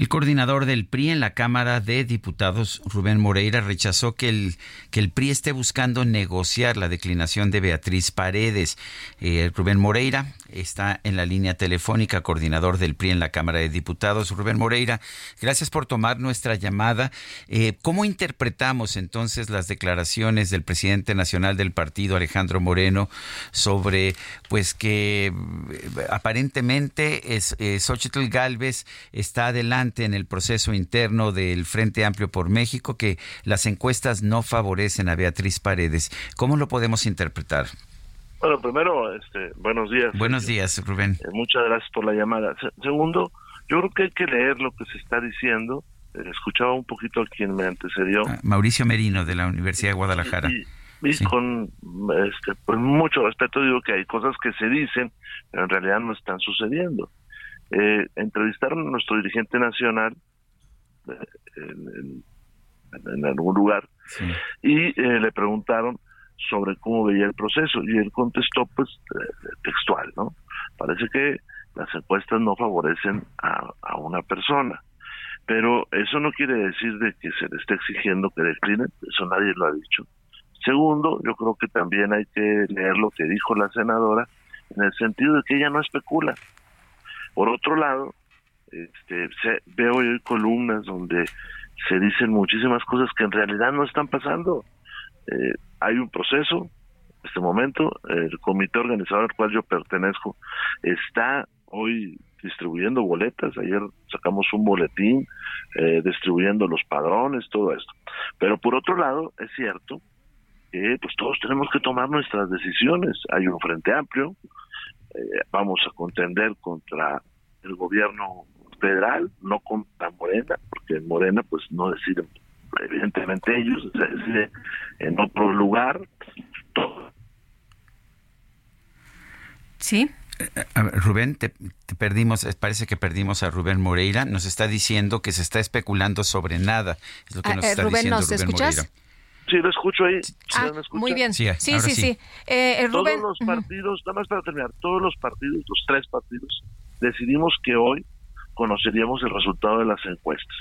El coordinador del PRI en la Cámara de Diputados, Rubén Moreira, rechazó que el, que el PRI esté buscando negociar la declinación de Beatriz Paredes. Eh, Rubén Moreira está en la línea telefónica, coordinador del PRI en la Cámara de Diputados. Rubén Moreira, gracias por tomar nuestra llamada. Eh, ¿Cómo interpretamos entonces las declaraciones del presidente nacional del partido, Alejandro Moreno, sobre pues que eh, aparentemente es, Xochitl Galvez está adelante en el proceso interno del Frente Amplio por México que las encuestas no favorecen a Beatriz Paredes. ¿Cómo lo podemos interpretar? Bueno, primero, este, buenos días. Buenos días, Rubén. Eh, muchas gracias por la llamada. segundo, yo creo que hay que leer lo que se está diciendo. Eh, escuchaba un poquito a quien me antecedió. Ah, Mauricio Merino, de la Universidad de Guadalajara. Y, con este, pues mucho respeto digo que hay cosas que se dicen, pero en realidad no están sucediendo eh, entrevistaron a nuestro dirigente nacional eh, en, algún lugar y eh, le preguntaron sobre cómo veía el proceso y él contestó pues eh, textual, ¿no? Parece que las encuestas no favorecen a, a una persona, pero eso no quiere decir de que se le esté exigiendo que decline, eso nadie lo ha dicho. Segundo, yo creo que también hay que leer lo que dijo la senadora en el sentido de que ella no especula, por otro lado, este, veo hoy columnas donde se dicen muchísimas cosas que en realidad no están pasando. Eh, hay un proceso, en este momento, el comité organizador al cual yo pertenezco está hoy distribuyendo boletas, ayer sacamos un boletín eh, distribuyendo los padrones, todo esto. Pero por otro lado, es cierto que pues todos tenemos que tomar nuestras decisiones. Hay un frente amplio, eh, vamos a contender contra el gobierno federal, no contra Morena, porque en Morena pues no deciden evidentemente ellos, se decide en otro lugar. Todo. Sí. Eh, Rubén, te, perdimos, parece que perdimos a Rubén Moreira. Nos está diciendo que se está especulando sobre nada. Es lo que ah, nos eh, está diciendo Rubén escuchas? Moreira. Sí, lo escucho ahí. Ah, muy bien. Sí, sí, sí. Eh, todos los partidos, nada más para terminar, todos los partidos, los tres partidos, decidimos que hoy conoceríamos el resultado de las encuestas.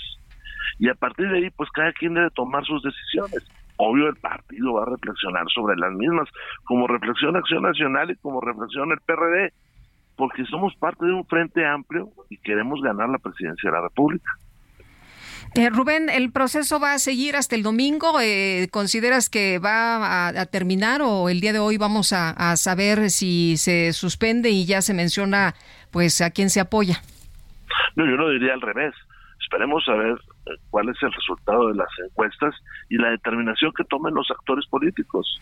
Y a partir de ahí, pues cada quien debe tomar sus decisiones. Obvio, el partido va a reflexionar sobre las mismas, como reflexión Acción Nacional y como reflexión el PRD, porque somos parte de un frente amplio y queremos ganar la presidencia de la República. Eh, Rubén, ¿el proceso va a seguir hasta el domingo? Eh, ¿Consideras que va a, terminar o el día de hoy vamos a, saber si se suspende y ya se menciona pues a quién se apoya? No, yo lo diría al revés. Esperemos saber eh, cuál es el resultado de las encuestas y la determinación que tomen los actores políticos.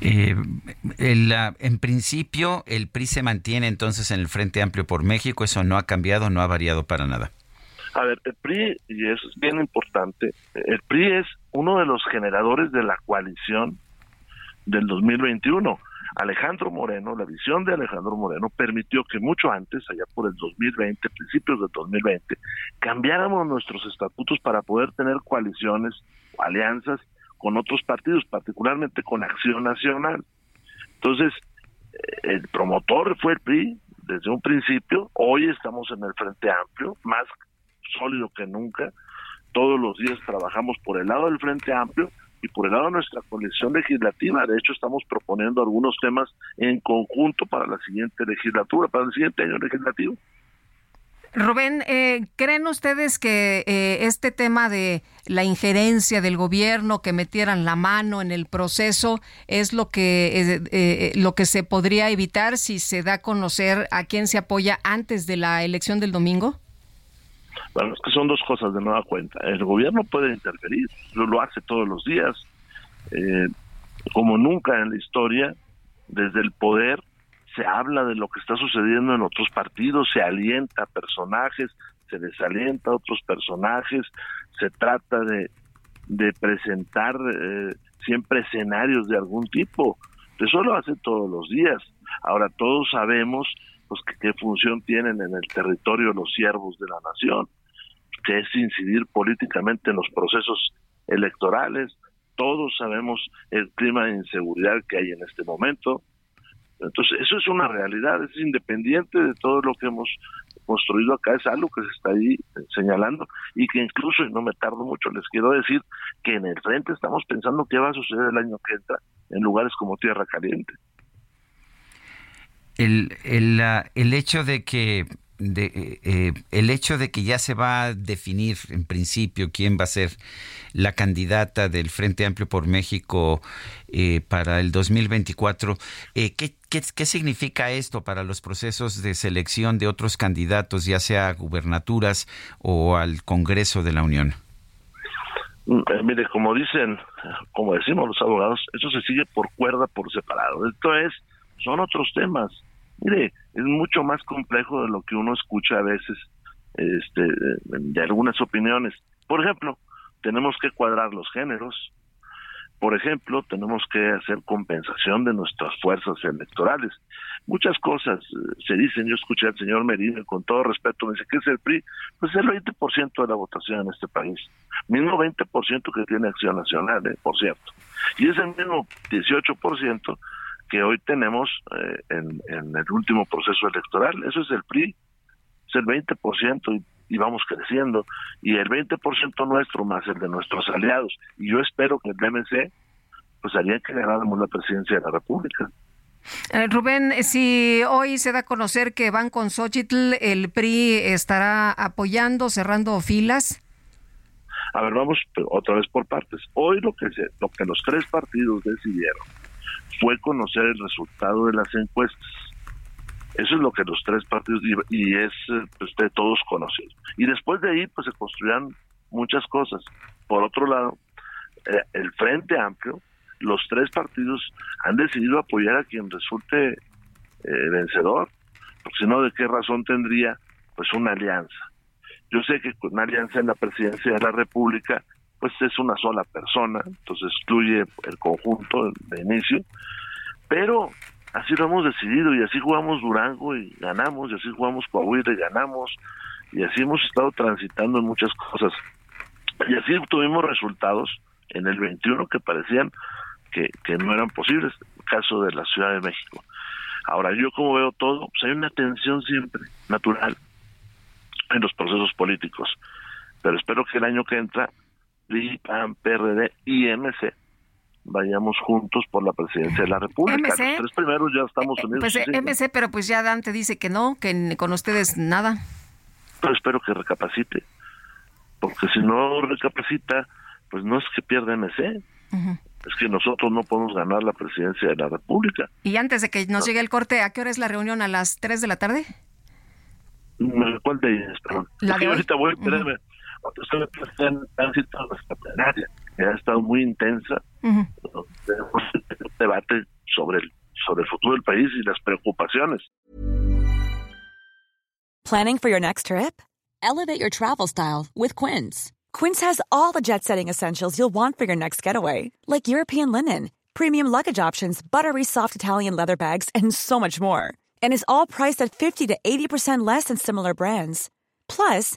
en principio, el PRI se mantiene entonces en el Frente Amplio por México, eso no ha cambiado, no ha variado para nada. A ver, el PRI, y eso es bien importante, el PRI es uno de los generadores de la coalición del 2021. Alejandro Moreno, la visión de Alejandro Moreno permitió que mucho antes, allá por el 2020, principios del 2020, cambiáramos nuestros estatutos para poder tener coaliciones o alianzas con otros partidos, particularmente con Acción Nacional. Entonces, eh, el promotor fue el PRI desde un principio, hoy estamos en el Frente Amplio, más sólido que nunca. Todos los días trabajamos por el lado del Frente Amplio y por el lado de nuestra coalición legislativa. De hecho, estamos proponiendo algunos temas en conjunto para la siguiente legislatura, para el siguiente año legislativo. Rubén, eh, ¿creen ustedes que eh, este tema de la injerencia del gobierno, que metieran la mano en el proceso, es lo que eh, lo que se podría evitar si se da a conocer a quién se apoya antes de la elección del domingo? Bueno, es que son dos cosas de nueva cuenta. El gobierno puede interferir, lo, lo hace todos los días, eh, como nunca en la historia, desde el poder se habla de lo que está sucediendo en otros partidos, se alienta a personajes, se desalienta a otros personajes, se trata de, de presentar eh, siempre escenarios de algún tipo. Eso lo hace todos los días. Ahora todos sabemos pues qué función tienen en el territorio los siervos de la nación, que es incidir políticamente en los procesos electorales. Todos sabemos el clima de inseguridad que hay en este momento. Entonces, eso es una realidad, es independiente de todo lo que hemos construido acá, es algo que se está ahí señalando y que incluso, y no me tardo mucho, les quiero decir que en el frente estamos pensando qué va a suceder el año que entra en lugares como Tierra Caliente. El, el, el hecho de que de, eh, eh, el hecho de que ya se va a definir en principio quién va a ser la candidata del Frente Amplio por México eh, para el 2024, ¿qué, qué, qué significa esto para los procesos de selección de otros candidatos, ya sea a gubernaturas o al Congreso de la Unión? Mm, mire, como dicen, como decimos los abogados, eso se sigue por cuerda, por separado. Esto es, son otros temas Mire, es mucho más complejo de lo que uno escucha a veces este, de algunas opiniones. Por ejemplo, tenemos que cuadrar los géneros. Por ejemplo, tenemos que hacer compensación de nuestras fuerzas electorales. Muchas cosas eh, se dicen, yo escuché al señor Merino con todo respeto, me dice, ¿qué es el PRI? Pues el 20% de la votación en este país. Mismo 20% que tiene Acción Nacional, eh, por cierto. Y ese mismo 18% que hoy tenemos eh, en, el último proceso electoral. Eso es el PRI, es el 20% y, y vamos creciendo. Y el 20% nuestro más el de nuestros aliados. Y yo espero que el DMC pues haría que ganáramos la presidencia de la República. Eh, Rubén, si hoy se da a conocer que van con Xochitl, ¿el PRI estará apoyando, cerrando filas? A ver, vamos otra vez por partes. Hoy lo que, se, lo que los tres partidos decidieron fue conocer el resultado de las encuestas. Eso es lo que los tres partidos y es pues, de todos conocidos. Y después de ahí pues se construirán muchas cosas. Por otro lado, eh, el Frente Amplio, los tres partidos han decidido apoyar a quien resulte eh, vencedor, porque si no, ¿de qué razón tendría pues una alianza? Yo sé que una alianza en la presidencia de la República pues es una sola persona, entonces excluye el conjunto de inicio, pero así lo hemos decidido y así jugamos Durango y ganamos, y así jugamos Coahuila y ganamos, y así hemos estado transitando en muchas cosas. Y así tuvimos resultados en el 21 que parecían que, que no eran posibles, el caso de la Ciudad de México. Ahora, yo como veo todo, pues hay una tensión siempre natural en los procesos políticos, pero espero que el año que entra PRI, PAN, PRD y MC vayamos juntos por la presidencia de la República. Los tres primeros ya estamos unidos. Pues eh, MC, pero pues ya Dante dice que no, que con ustedes nada. Pero espero que recapacite, porque si no recapacita, pues no es que pierda MC, es que nosotros no podemos ganar la presidencia de la República. Y antes de que nos llegue el corte, ¿a qué hora es la reunión? ¿A las 3 de la tarde? ¿Cuál de ellas? Perdón. La ahorita voy, espérame ustedes están citando nuestra plenaria, que ha estado muy intensa. Tenemos un debate sobre el, sobre el futuro del país y las preocupaciones. Planning for your next trip? Elevate your travel style with Quince. Quince has all the jet setting essentials you'll want for your next getaway, like European linen, premium luggage options, buttery soft Italian leather bags, and so much more. And is all priced at 50 to 80% less than similar brands. Plus,